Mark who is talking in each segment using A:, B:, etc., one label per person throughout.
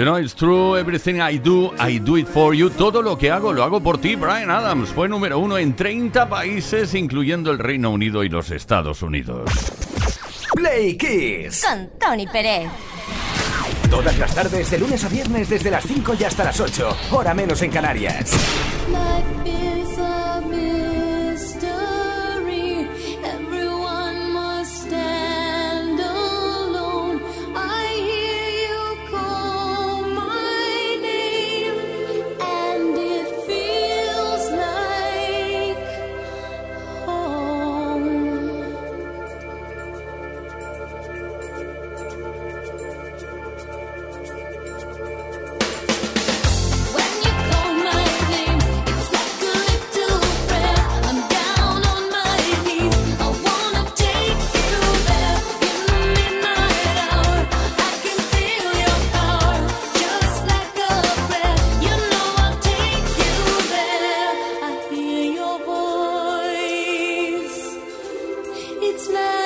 A: You know, it's true, everything I do, I do it for you. Todo lo que hago, lo hago por ti. Brian Adams fue número uno en 30 países, incluyendo el Reino Unido y los Estados Unidos.
B: Play Kiss.
C: Con Tony Pérez.
B: Todas las tardes, de lunes a viernes, desde las 5 y hasta las 8, hora menos en Canarias. It's not.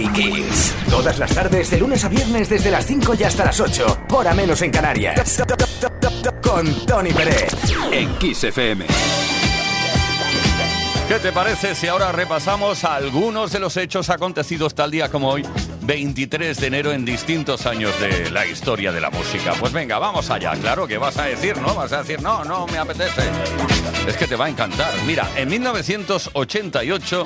B: Kiss. Todas las tardes, de lunes a viernes, desde las 5 y hasta las 8. Hora menos en Canarias. Con Tony Pérez. En Kiss FM.
A: ¿Qué te parece si ahora repasamos algunos de los hechos acontecidos tal día como hoy, 23 de enero, en distintos años de la historia de la música? Pues venga, vamos allá. Claro que vas a decir, ¿no? Vas a decir, no, no, me apetece. Es que te va a encantar. Mira, en 1988,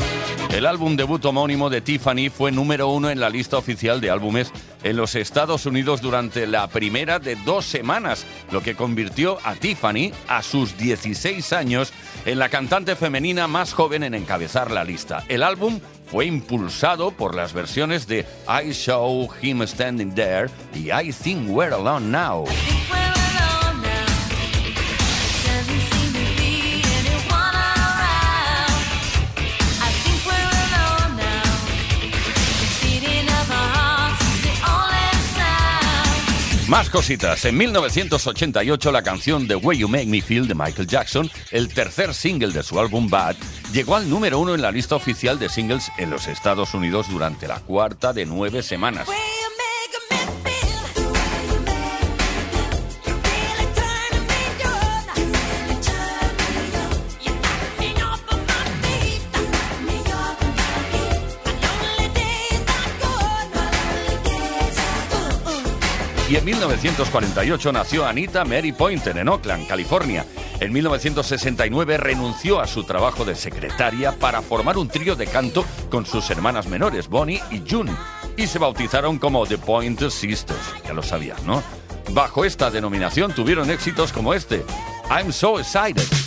A: el álbum debut homónimo de Tiffany fue número uno en la lista oficial de álbumes en los Estados Unidos durante la primera de dos semanas, lo que convirtió a Tiffany, a sus 16 años, en la cantante femenina más joven en encabezar la lista. El álbum fue impulsado por las versiones de I Saw Him Standing There y I Think We're Alone Now. Más cositas. En 1988 la canción The Way You Make Me Feel de Michael Jackson, el tercer single de su álbum Bad, llegó al número uno en la lista oficial de singles en los Estados Unidos durante la cuarta de nueve semanas. Y en 1948 nació Anita Mary Pointer en Oakland, California. En 1969 renunció a su trabajo de secretaria para formar un trío de canto con sus hermanas menores, Bonnie y June, y se bautizaron como The Pointer Sisters. Ya lo sabías, ¿no? Bajo esta denominación tuvieron éxitos como este, I'm So Excited.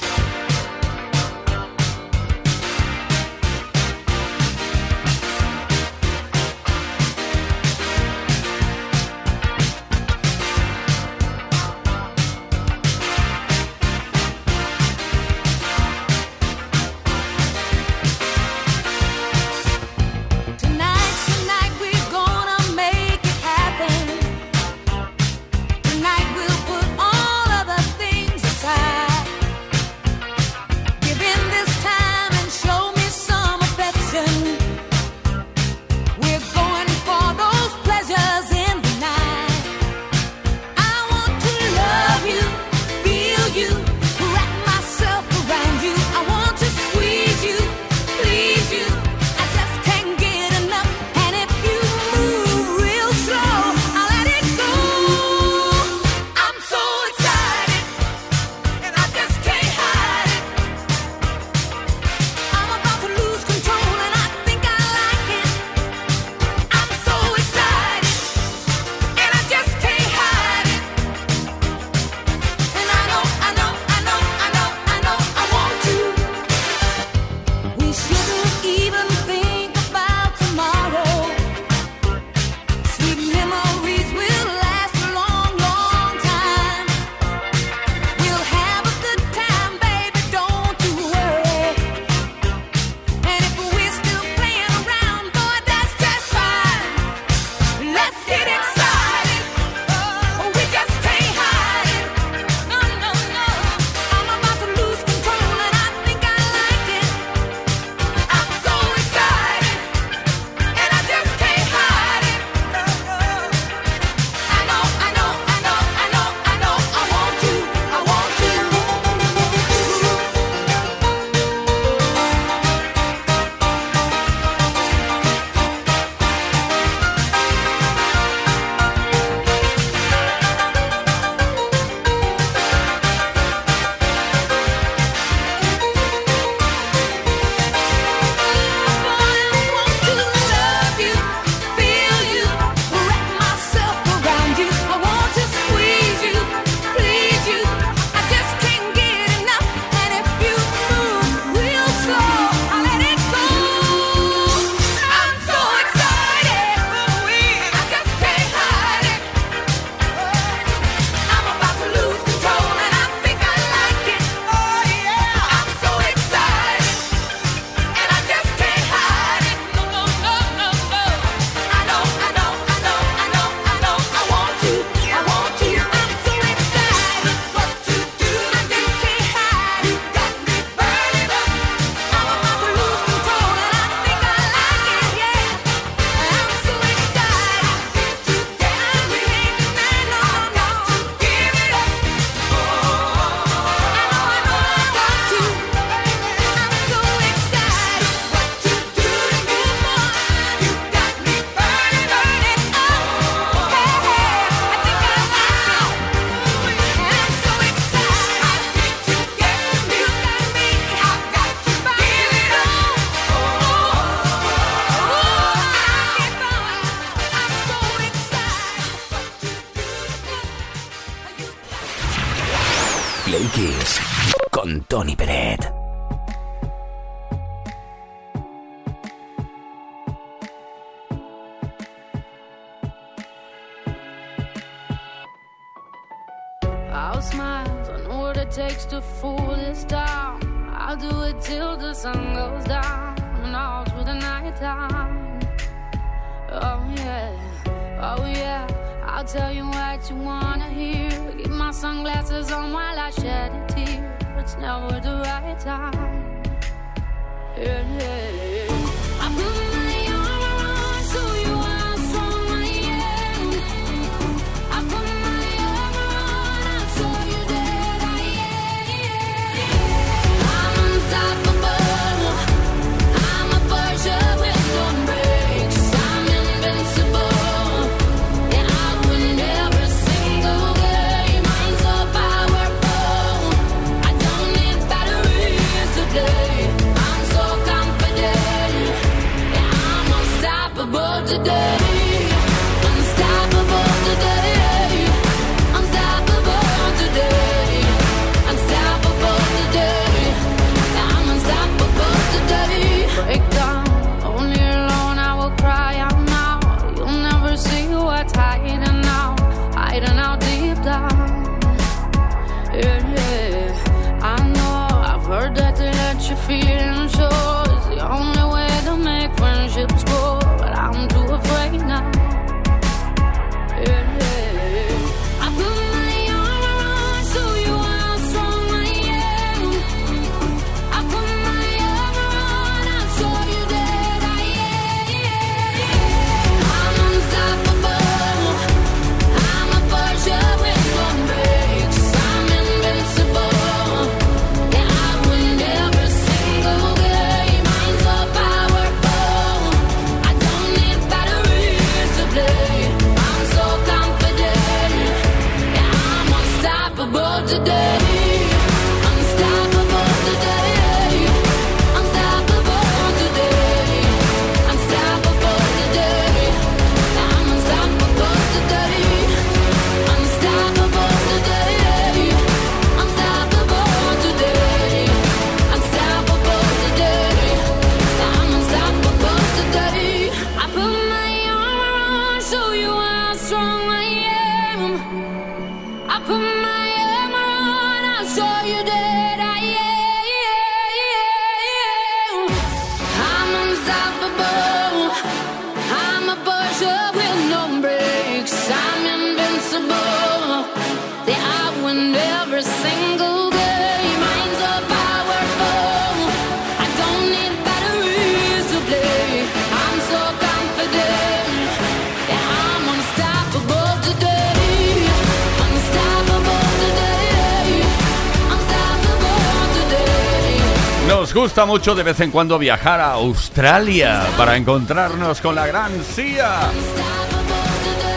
A: Nos gusta mucho de vez en cuando viajar a Australia para encontrarnos con la gran Sia.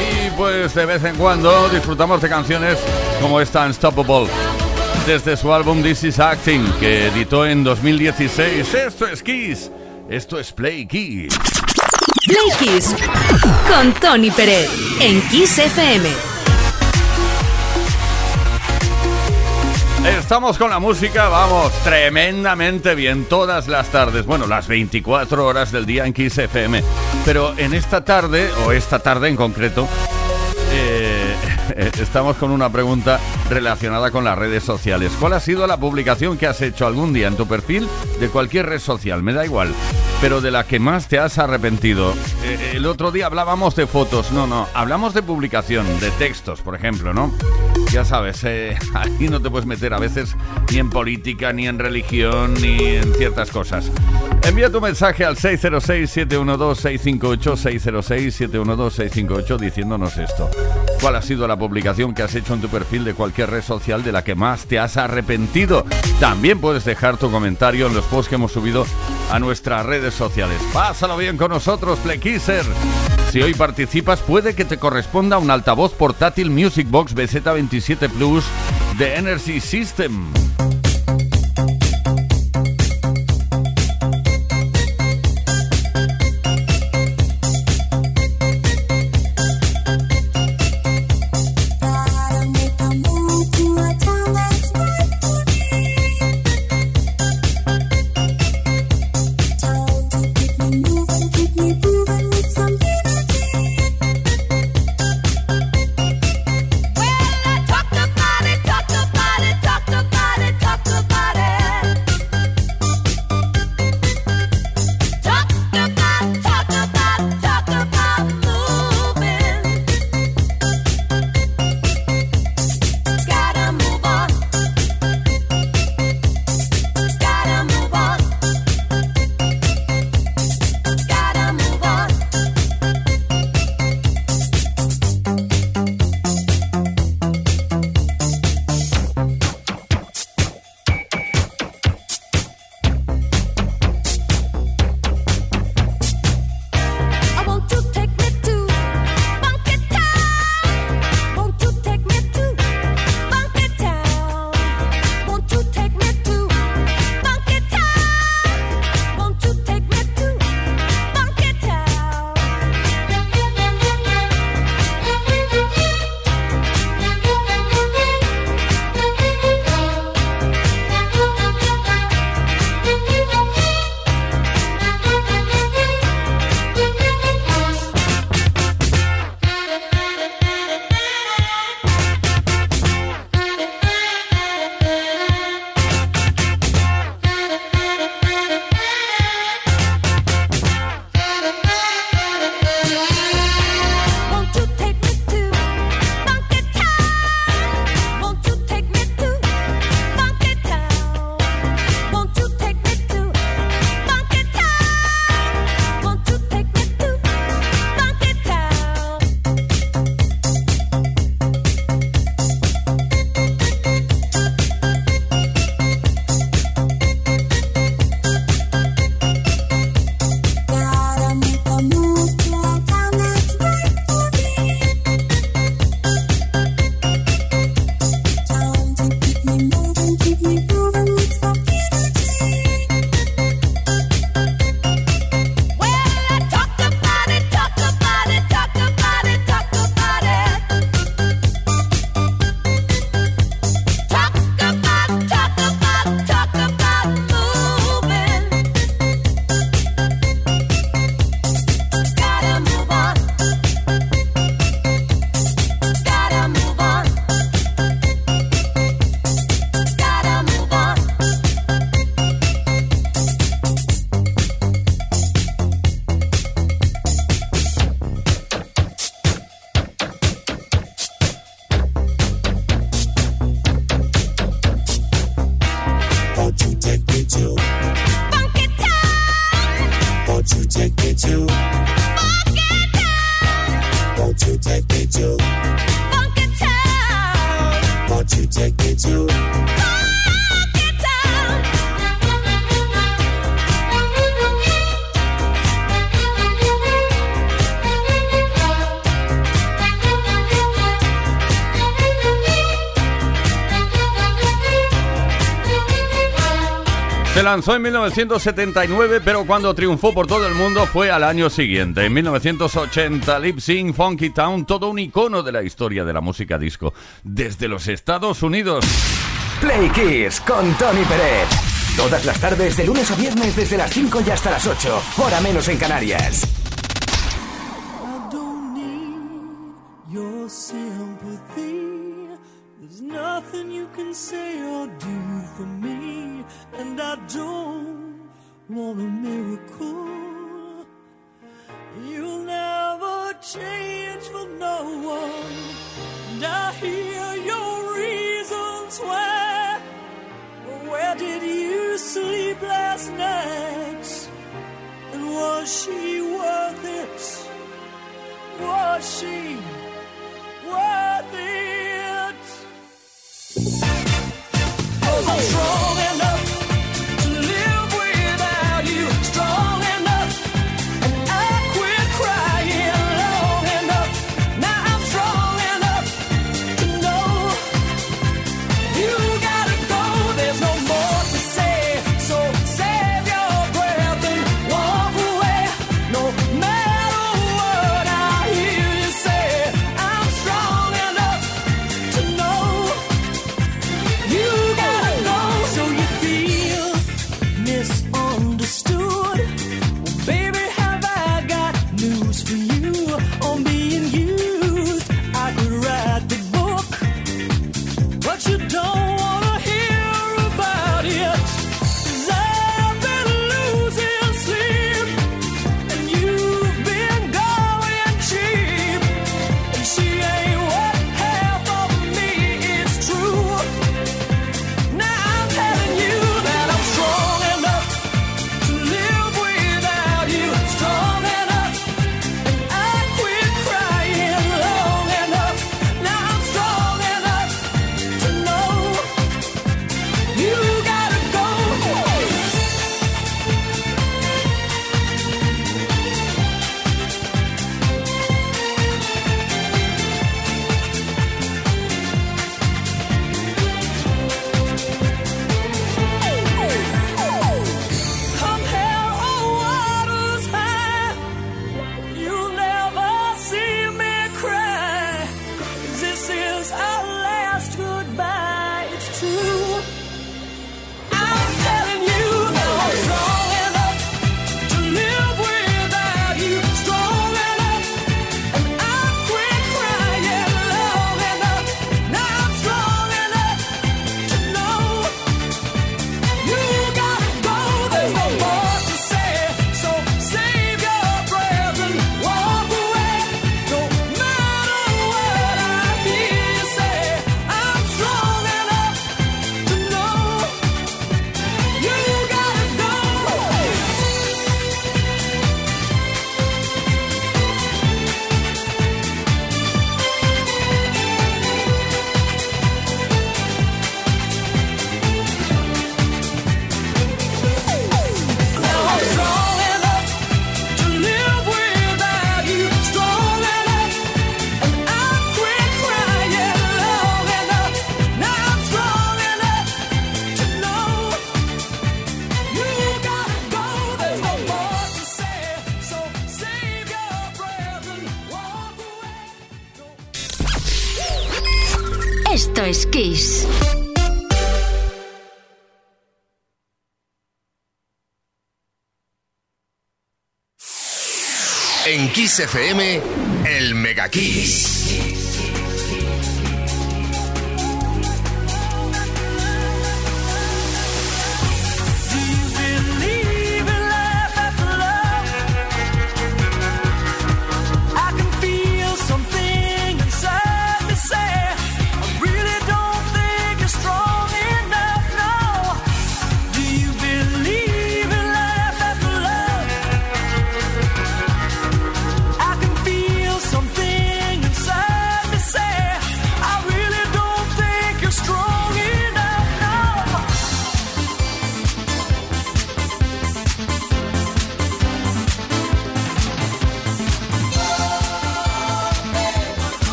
A: Y pues de vez en cuando disfrutamos de canciones como esta Unstoppable. Desde su álbum This Is Acting, que editó en 2016. Esto es Kiss. Esto es Play Kiss.
D: Play Kiss con Tony Pérez en Kiss FM.
A: Estamos con la música, vamos, tremendamente bien todas las tardes. Bueno, las 24 horas del día en Kiss FM. Pero en esta tarde, o esta tarde en concreto, eh, estamos con una pregunta relacionada con las redes sociales. ¿Cuál ha sido la publicación que has hecho algún día en tu perfil de cualquier red social? Me da igual, pero de la que más te has arrepentido. Eh, el otro día hablábamos de fotos, no, no, hablamos de publicación, de textos, por ejemplo, ¿no? Ya sabes, eh, ahí no te puedes meter a veces ni en política, ni en religión, ni en ciertas cosas. Envía tu mensaje al 606-712-658, 606-712-658 diciéndonos esto. ¿Cuál ha sido la publicación que has hecho en tu perfil de cualquier red social de la que más te has arrepentido? También puedes dejar tu comentario en los posts que hemos subido a nuestras redes sociales. Pásalo bien con nosotros, Plekisser. Si hoy participas, puede que te corresponda un altavoz portátil Music Box BZ27 Plus de Energy System. lanzó en 1979, pero cuando triunfó por todo el mundo fue al año siguiente. En 1980, Lip Sync Funky Town, todo un icono de la historia de la música disco, desde los Estados Unidos.
B: Play Kiss con Tony Pérez. Todas las tardes, de lunes a viernes, desde las 5 y hasta las 8, hora menos en Canarias.
E: Nothing you can say or do. And I don't want a miracle. You'll never change for no one. And I hear your reasons why. Where did you sleep last night? And was she worth it? Was she worth it? Oh, strong.
F: SFM, el Mega Kiss.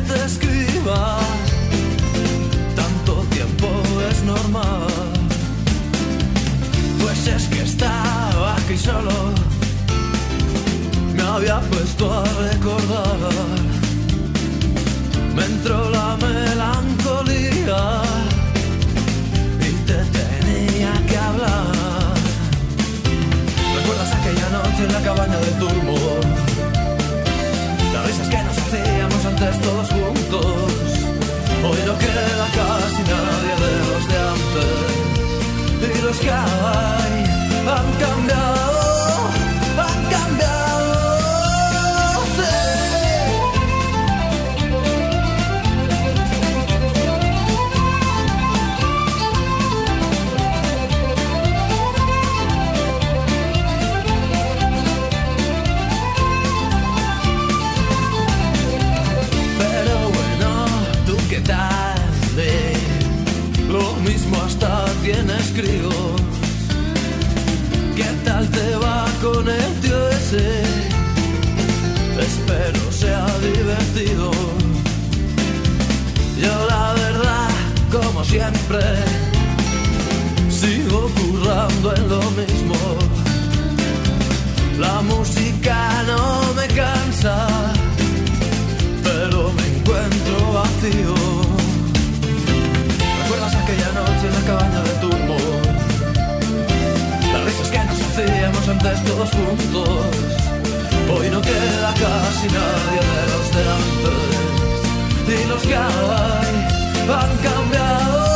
G: Te escriba. Tanto tiempo es normal. Pues es que estaba aquí solo. Me había puesto a recordar. Me entró la melancolía y te tenía que hablar. ¿Recuerdas aquella noche en la cabaña del turbo? Las risas que nos hacíamos antes todos juntos. Hoy no queda casi nadie de los de antes. Y los que hay han cambiado, Espero sea divertido. Yo la verdad, como siempre, sigo currando en lo mismo. La música no me cansa pero me encuentro vacío. ¿Recuerdas aquella noche en la cabaña de turbo? Las risas que nos hacíamos antes todos juntos. Hoy no queda casi nadie de los de antes. Los que hay han cambiado,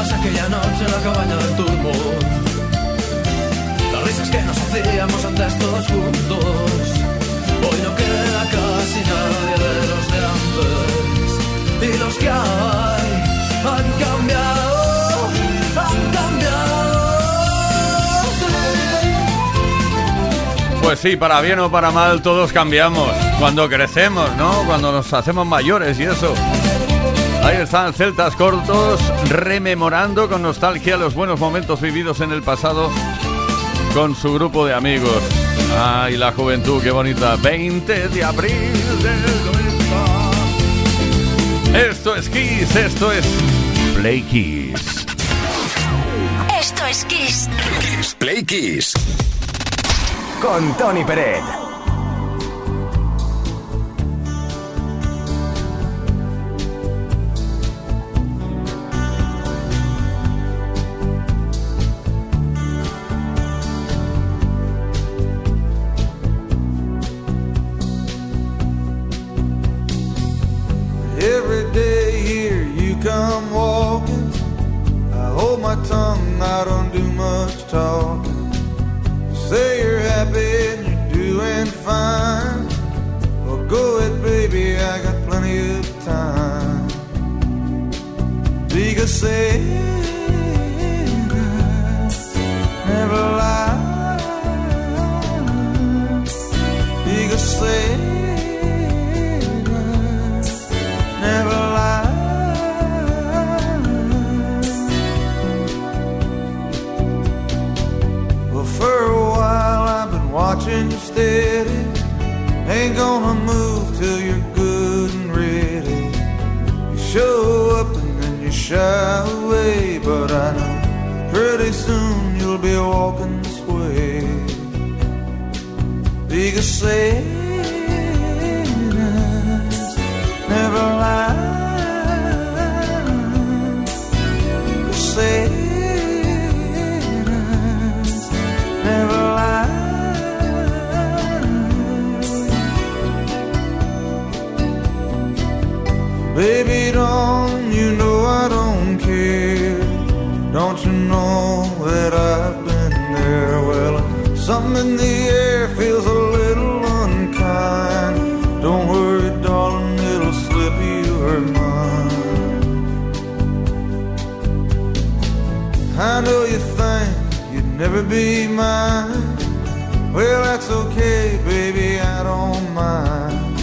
G: ¿Recuerdas aquella noche en la cabaña del turbo? Las risas que nos hacíamos antes todos juntos. Hoy no queda casi nadie de los de antes. Y los que hay han cambiado, han cambiado.
A: Pues sí, para bien o para mal todos cambiamos. Cuando crecemos, ¿no? Cuando nos hacemos mayores y eso. Ahí están celtas cortos rememorando con nostalgia los buenos momentos vividos en el pasado con su grupo de amigos. Ay, la juventud, qué bonita. 20 de abril del 90. Esto es Kiss, esto es Play Kiss.
H: Esto es Kiss.
F: Kiss Play Kiss.
I: Con Tony Peret. Shy away, but I know pretty soon you'll be walking this way. Because eyes never lie. Saying eyes never lie. Baby, in the air feels a little unkind. Don't worry, darling, it'll slip your mind. I know you think you'd never be mine. Well, that's okay, baby, I don't mind.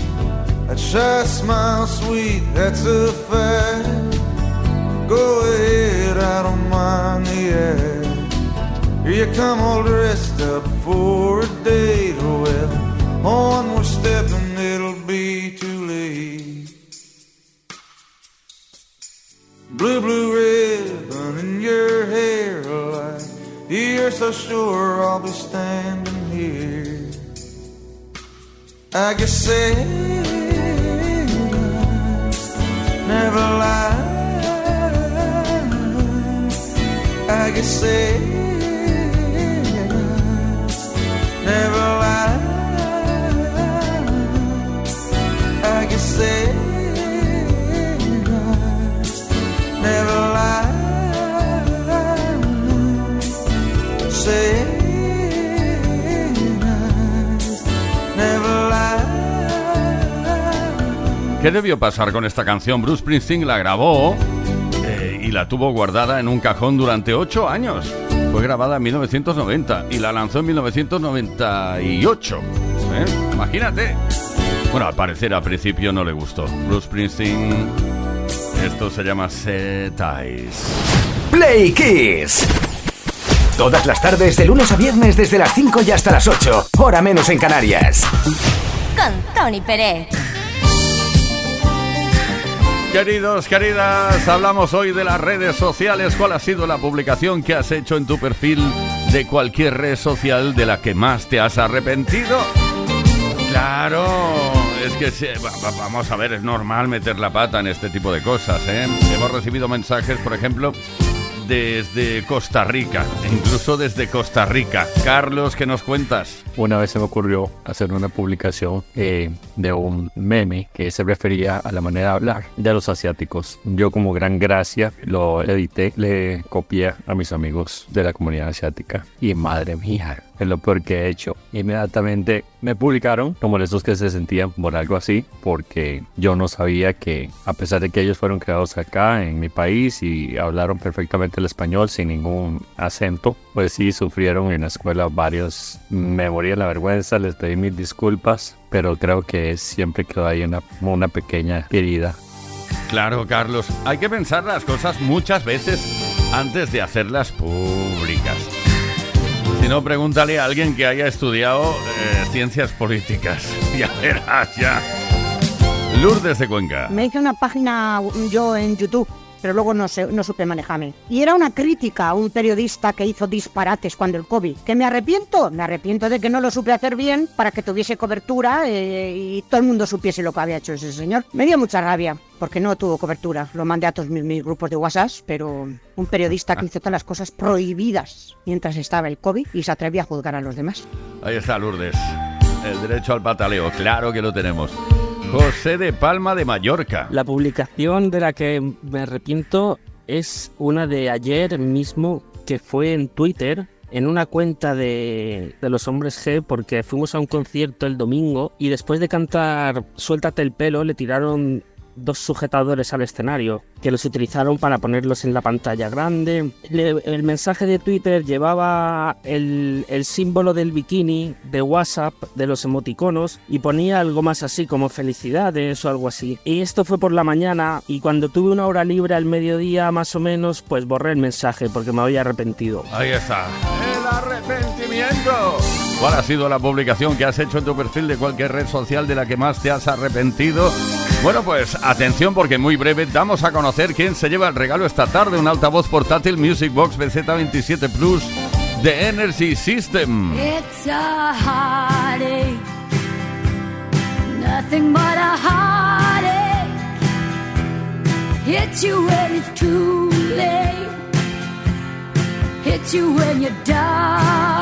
I: That shy smile, sweet, that's a fact. Go ahead, I don't mind the act. Here you come all dressed up for a date. Oh, well, on we're stepping, it'll be too late. Blue, blue ribbon in your hair, like you're so sure I'll be standing here. I guess say never lie. I can say
A: ¿Qué debió pasar con esta canción? Bruce Springsteen la grabó eh, y la tuvo guardada en un cajón durante ocho años. Fue grabada en 1990 y la lanzó en 1998. ¿eh? Imagínate. Bueno, al parecer al principio no le gustó. Bruce Springsteen. Esto se llama Set Eyes.
B: Play Kiss. Todas las tardes, de lunes a viernes, desde las 5 y hasta las 8. Hora menos en Canarias.
C: Con Tony Pérez.
A: Queridos, queridas, hablamos hoy de las redes sociales. ¿Cuál ha sido la publicación que has hecho en tu perfil de cualquier red social de la que más te has arrepentido? Claro, es que se- va- va- vamos a ver, es normal meter la pata en este tipo de cosas, ¿eh? Hemos recibido mensajes, por ejemplo, desde Costa Rica, incluso desde Costa Rica. Carlos, ¿qué nos cuentas?
J: Una vez se me ocurrió hacer una publicación eh, de un meme que se refería a la manera de hablar de los asiáticos. Yo como gran gracia lo edité, le copié a mis amigos de la comunidad asiática y madre mía, es lo peor que he hecho. Inmediatamente me publicaron como esos que se sentían por algo así, porque yo no sabía que a pesar de que ellos fueron creados acá en mi país y hablaron perfectamente el español sin ningún acento, pues sí sufrieron en la escuela varios, me moría la vergüenza, les pedí mis disculpas, pero creo que siempre quedó ahí una, una pequeña herida.
A: Claro, Carlos, hay que pensar las cosas muchas veces antes de hacerlas públicas. Si no, pregúntale a alguien que haya estudiado eh, ciencias políticas. Ya verás, ya. Lourdes de Cuenca.
K: Me hice una página yo en YouTube, pero luego no, sé, no supe manejarme. Y era una crítica a un periodista que hizo disparates cuando el COVID. ¿Que me arrepiento? Me arrepiento de que no lo supe hacer bien para que tuviese cobertura eh, y todo el mundo supiese lo que había hecho ese señor. Me dio mucha rabia porque no tuvo cobertura. Lo mandé a todos mis, mis grupos de WhatsApp, pero un periodista que hizo todas las cosas prohibidas mientras estaba el COVID y se atrevía a juzgar a los demás.
A: Ahí está Lourdes. El derecho al pataleo, claro que lo tenemos. José de Palma de Mallorca.
L: La publicación de la que me arrepiento es una de ayer mismo que fue en Twitter, en una cuenta de, de los hombres G, porque fuimos a un concierto el domingo y después de cantar Suéltate el pelo le tiraron dos sujetadores al escenario que los utilizaron para ponerlos en la pantalla grande. Le- el mensaje de Twitter llevaba el, el símbolo del bikini de WhatsApp de los emoticonos y ponía algo más así como felicidades o algo así. Y esto fue por la mañana y cuando tuve una hora libre al mediodía más o menos pues borré el mensaje porque me había arrepentido.
A: Ahí está. El arrepentimiento. ¿Cuál ha sido la publicación que has hecho en tu perfil de cualquier red social de la que más te has arrepentido? Bueno, pues atención porque muy breve damos a conocer quién se lleva el regalo esta tarde, un altavoz portátil Music Box BZ27 Plus de Energy System.
M: It's a heartache, nothing but a heartache. Hits you when it's too late, hits you when you're.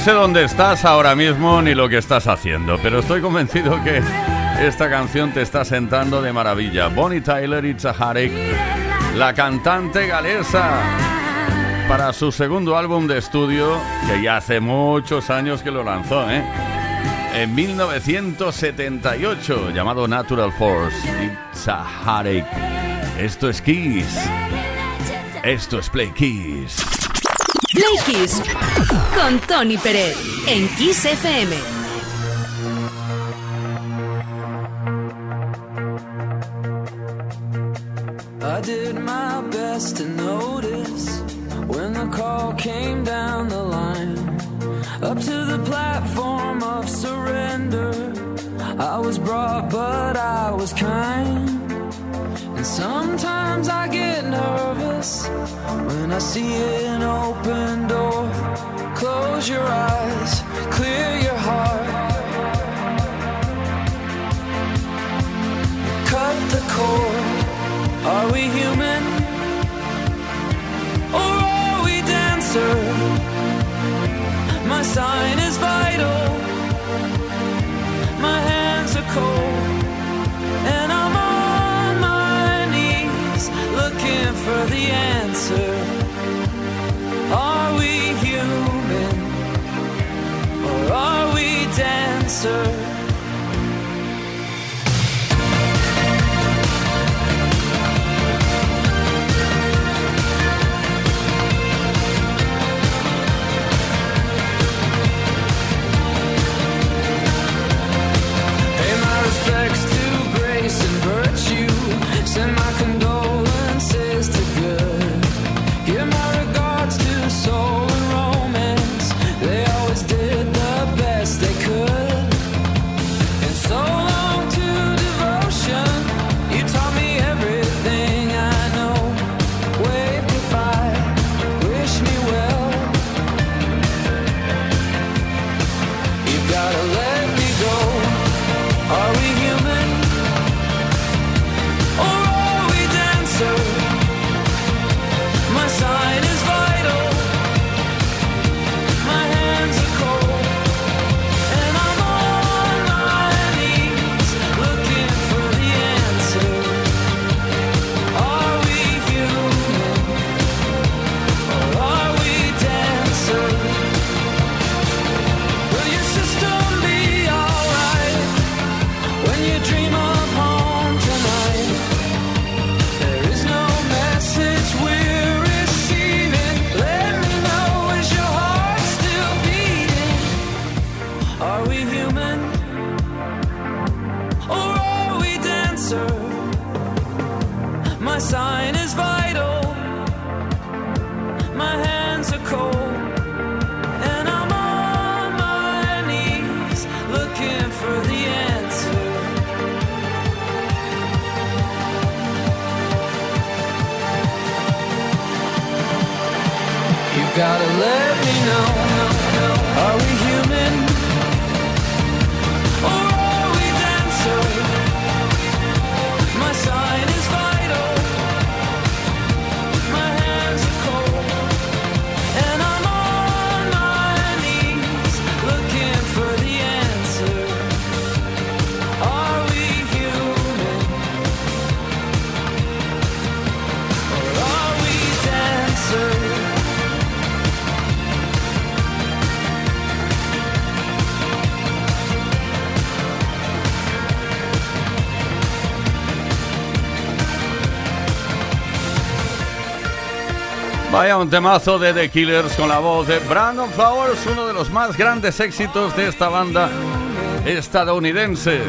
A: Sé dónde estás ahora mismo ni lo que estás haciendo, pero estoy convencido que esta canción te está sentando de maravilla. Bonnie Tyler, a Heartache, la cantante galesa, para su segundo álbum de estudio, que ya hace muchos años que lo lanzó, ¿eh? En 1978, llamado Natural Force, It's a. Esto es Kiss. Esto es Play Kiss.
D: Play Kiss con Tony Pérez en Kiss FM.
E: I did my best to notice when the call came down the line. Up to the platform of surrender. I was brought, but I was kind. And sometimes I when I see an open door. Close your eyes, clear your heart. Cut the cord. Are we human? Or are we dancer? My sign is vital. My hands are cold. For the answer. Are we human? Or are we dancer? Pay my respects to grace and virtue. Send my
A: un temazo de The Killers con la voz de Brandon Flowers, uno de los más grandes éxitos de esta banda estadounidense.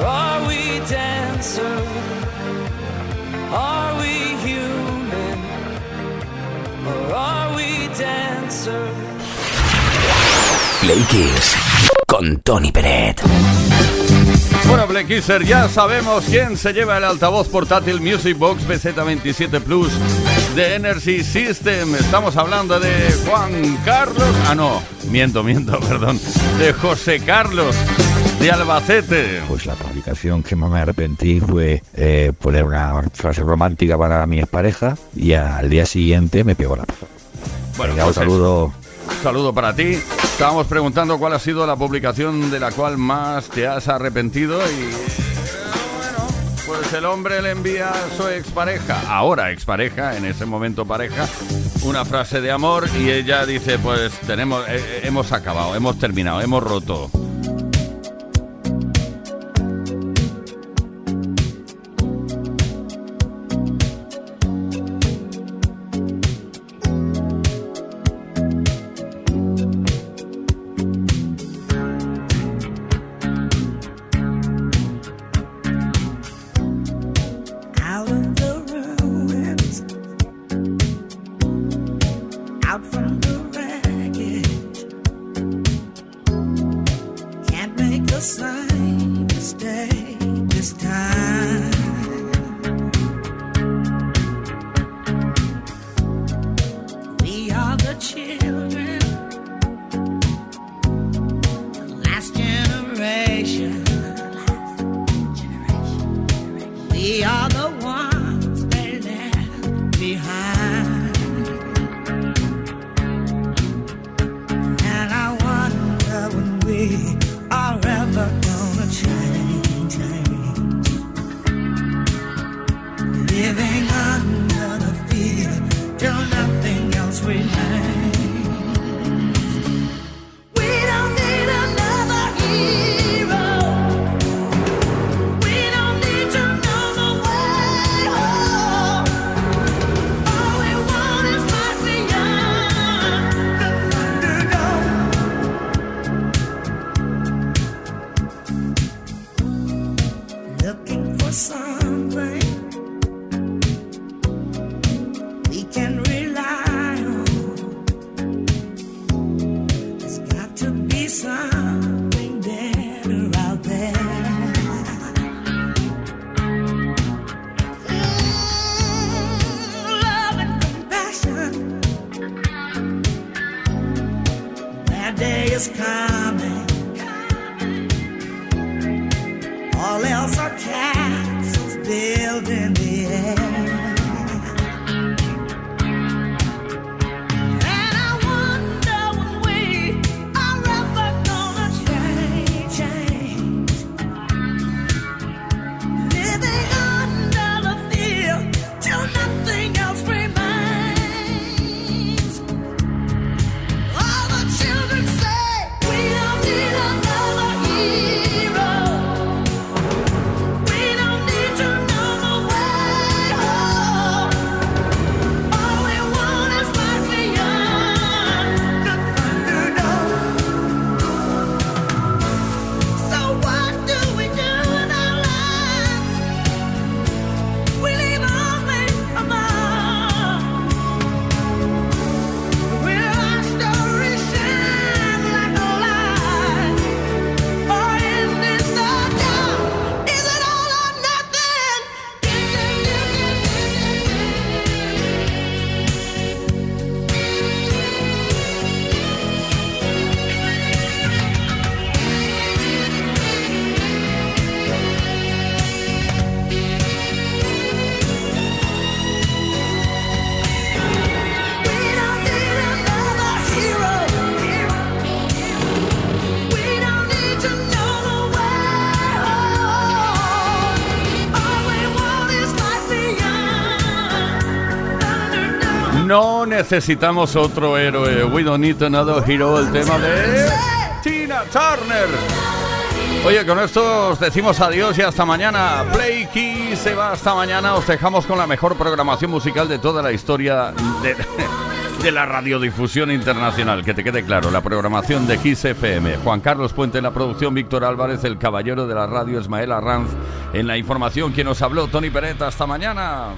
E: Or are we dancer? Are we human? Or are we dancer?
B: Play Kiss con Tony Peret.
A: Bueno, Black Kisser, ya sabemos quién se lleva el altavoz portátil Music Box BZ27 Plus de Energy System. Estamos hablando de Juan Carlos. Ah, no, miento, miento, perdón. De José Carlos de Albacete.
N: Pues la publicación que más me arrepentí fue eh, poner una frase romántica para mi expareja y al día siguiente me pegó la
A: Bueno,
N: Venga, un
A: pues,
N: saludo.
A: Saludo para ti. Estábamos preguntando cuál ha sido la publicación de la cual más te has arrepentido y bueno, pues el hombre le envía a su expareja, ahora expareja, en ese momento pareja, una frase de amor y ella dice, pues tenemos eh, eh, hemos acabado, hemos terminado, hemos roto.
C: The ones
O: necesitamos otro héroe. We don't need another hero. El tema de Tina Turner. Oye, con esto os decimos adiós y hasta mañana. Play se va hasta mañana. Os dejamos con la mejor programación musical de toda la historia de, de la radiodifusión internacional. Que te quede claro, la programación de Kiss FM. Juan Carlos Puente en la producción, Víctor Álvarez, el caballero de la radio, Ismael Arranz. En la información, quien nos habló, Tony Peret. Hasta mañana.